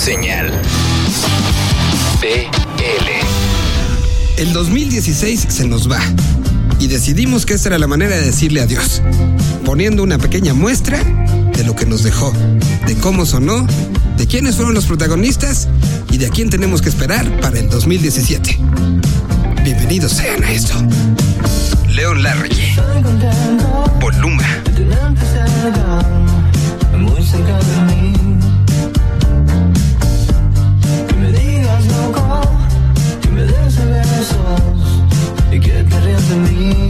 Señal. PL. El 2016 se nos va. Y decidimos que esta era la manera de decirle adiós. Poniendo una pequeña muestra de lo que nos dejó, de cómo sonó, de quiénes fueron los protagonistas y de a quién tenemos que esperar para el 2017. Bienvenidos sean a esto. León Larry. Voluma. Muy cerca de mí. Que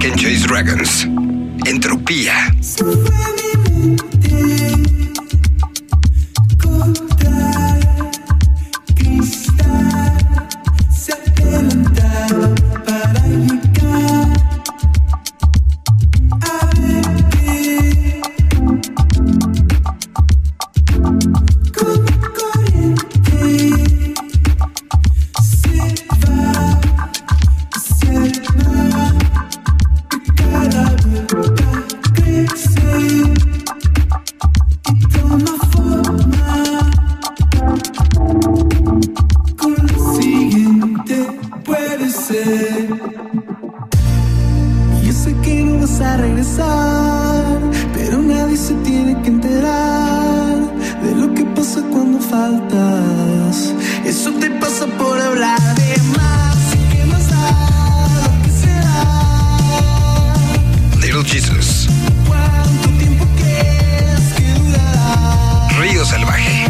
Chase Dragons. Entropía. Yo sé que no vas a regresar, pero nadie se tiene que enterar de lo que pasa cuando faltas. Eso te pasa por hablar de más. ¿Y qué más da que será? Little Jesus. ¿Cuánto tiempo crees que durará? Río Salvaje.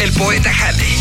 El poeta Halley.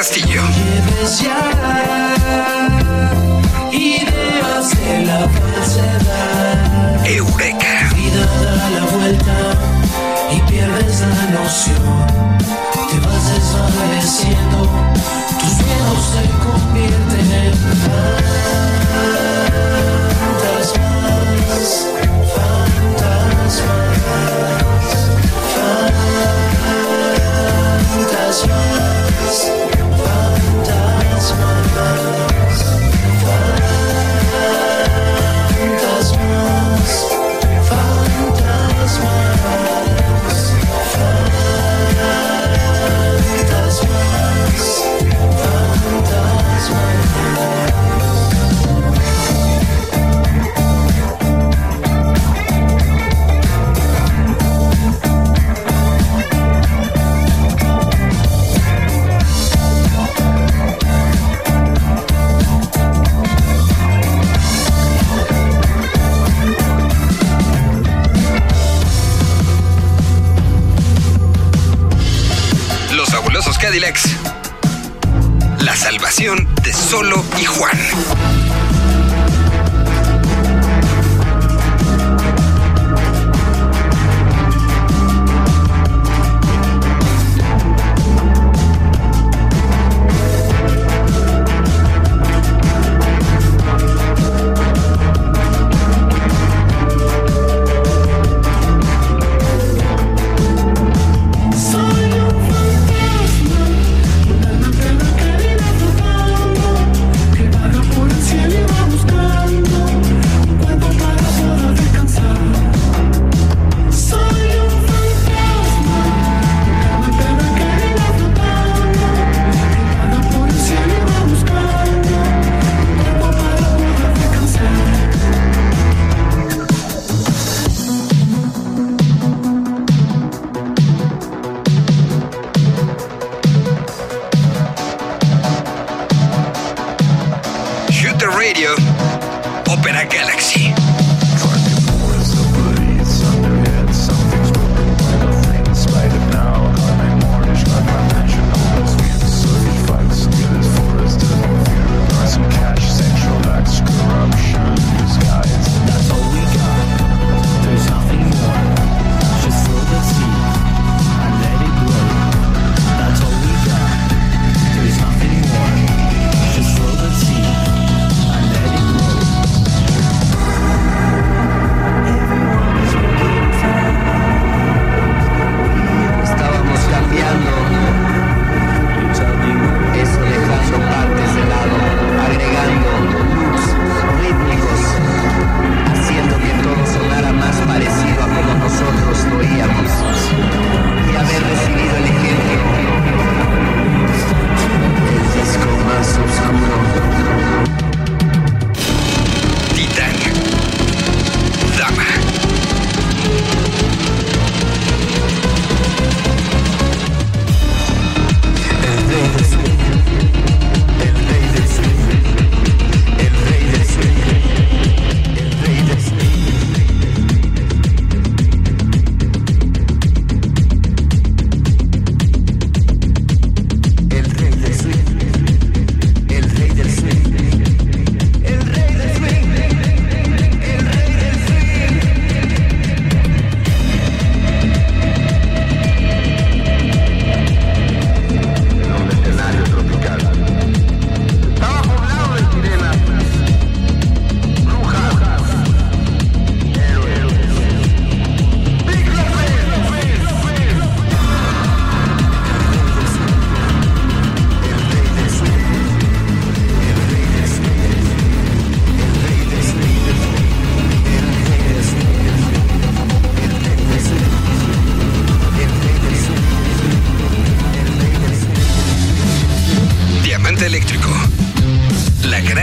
Castillo.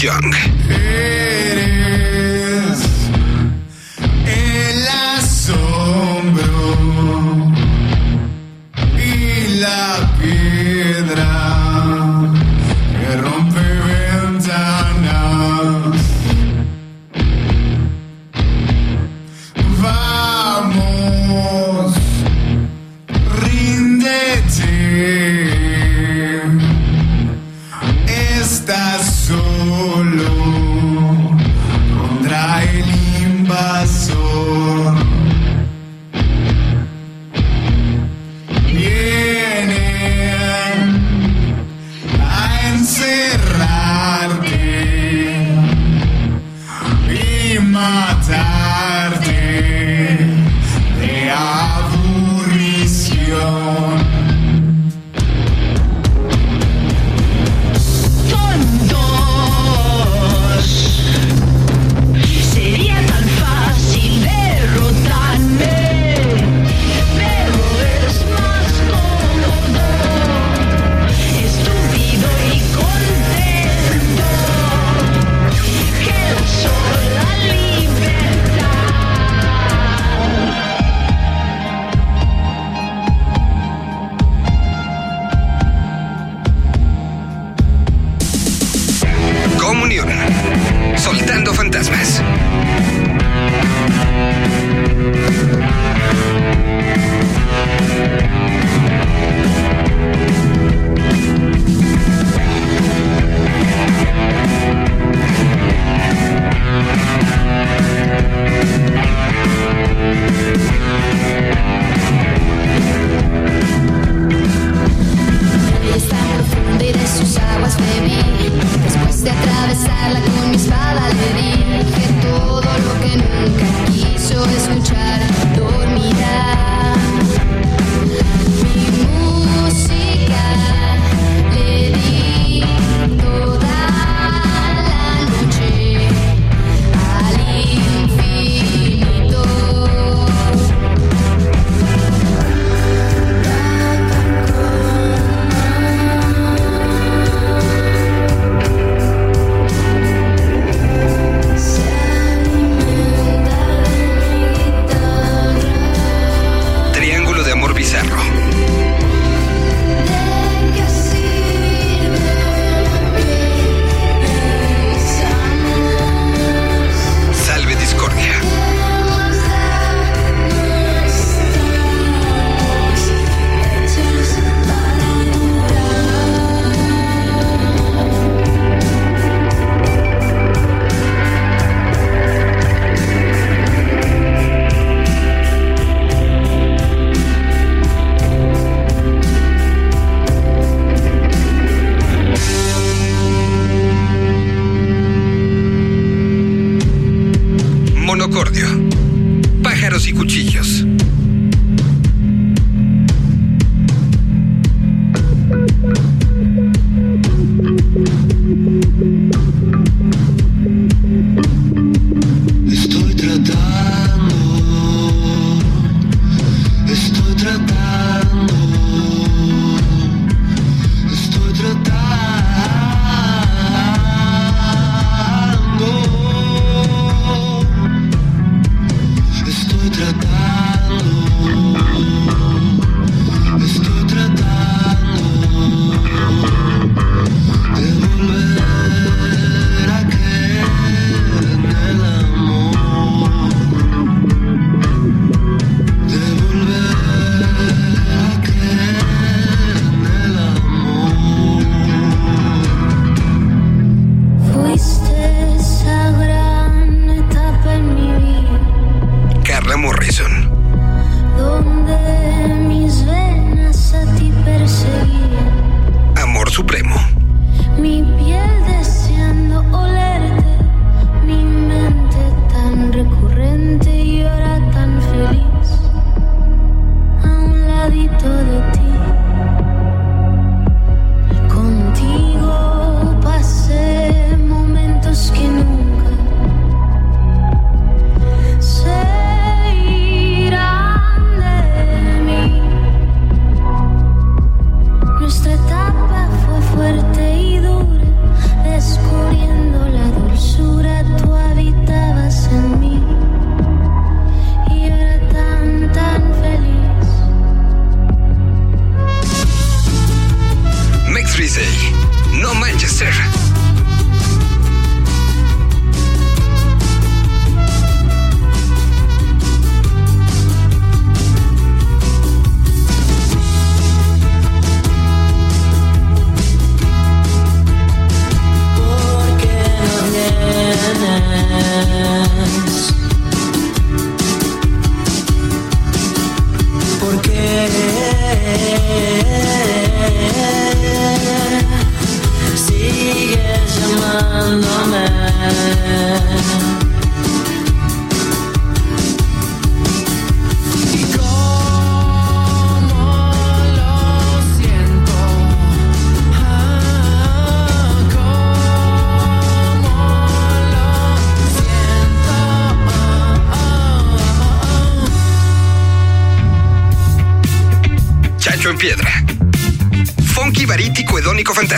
Джанг.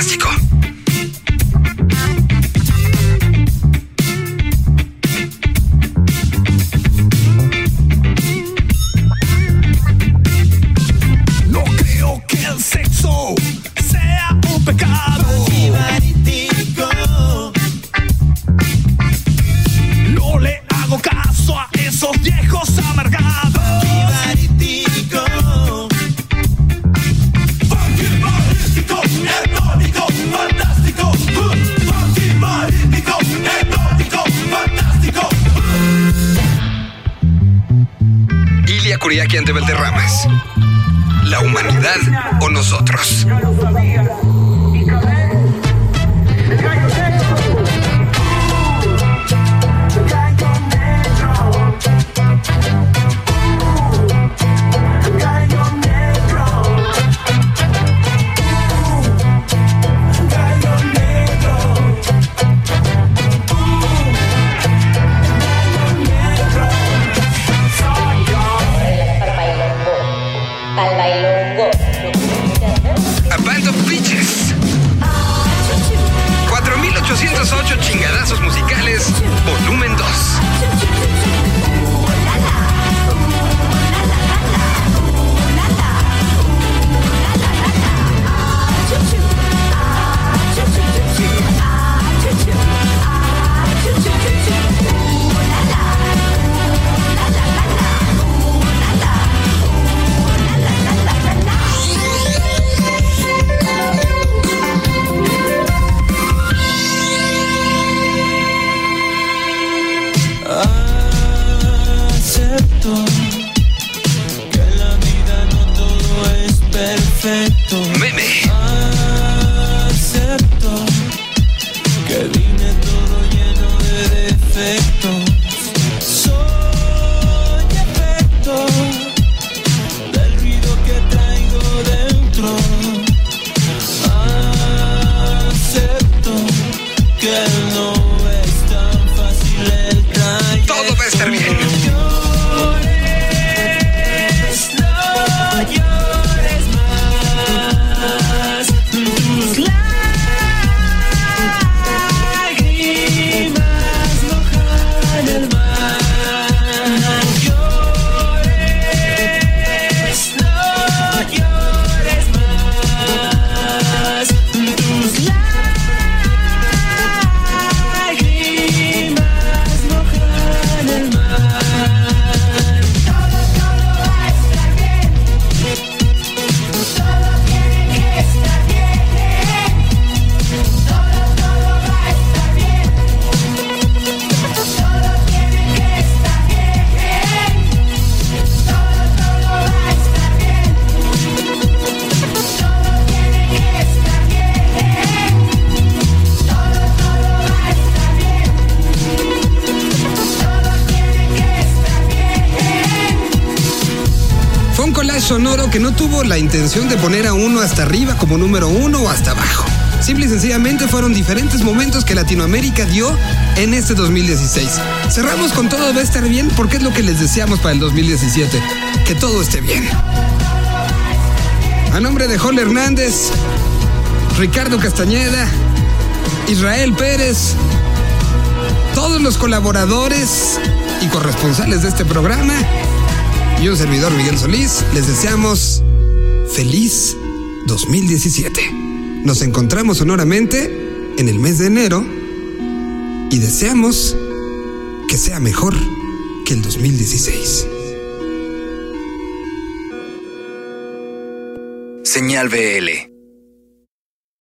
Fantástico. Ante Valderramas. ¿La humanidad o nosotros? Perfecto. Meme. Acepto la intención de poner a uno hasta arriba como número uno o hasta abajo. Simple y sencillamente fueron diferentes momentos que Latinoamérica dio en este 2016. Cerramos con todo va a estar bien porque es lo que les deseamos para el 2017. Que todo esté bien. A nombre de Joel Hernández, Ricardo Castañeda, Israel Pérez, todos los colaboradores y corresponsales de este programa y un servidor Miguel Solís, les deseamos feliz 2017. Nos encontramos sonoramente en el mes de enero y deseamos que sea mejor que el 2016. Señal BL.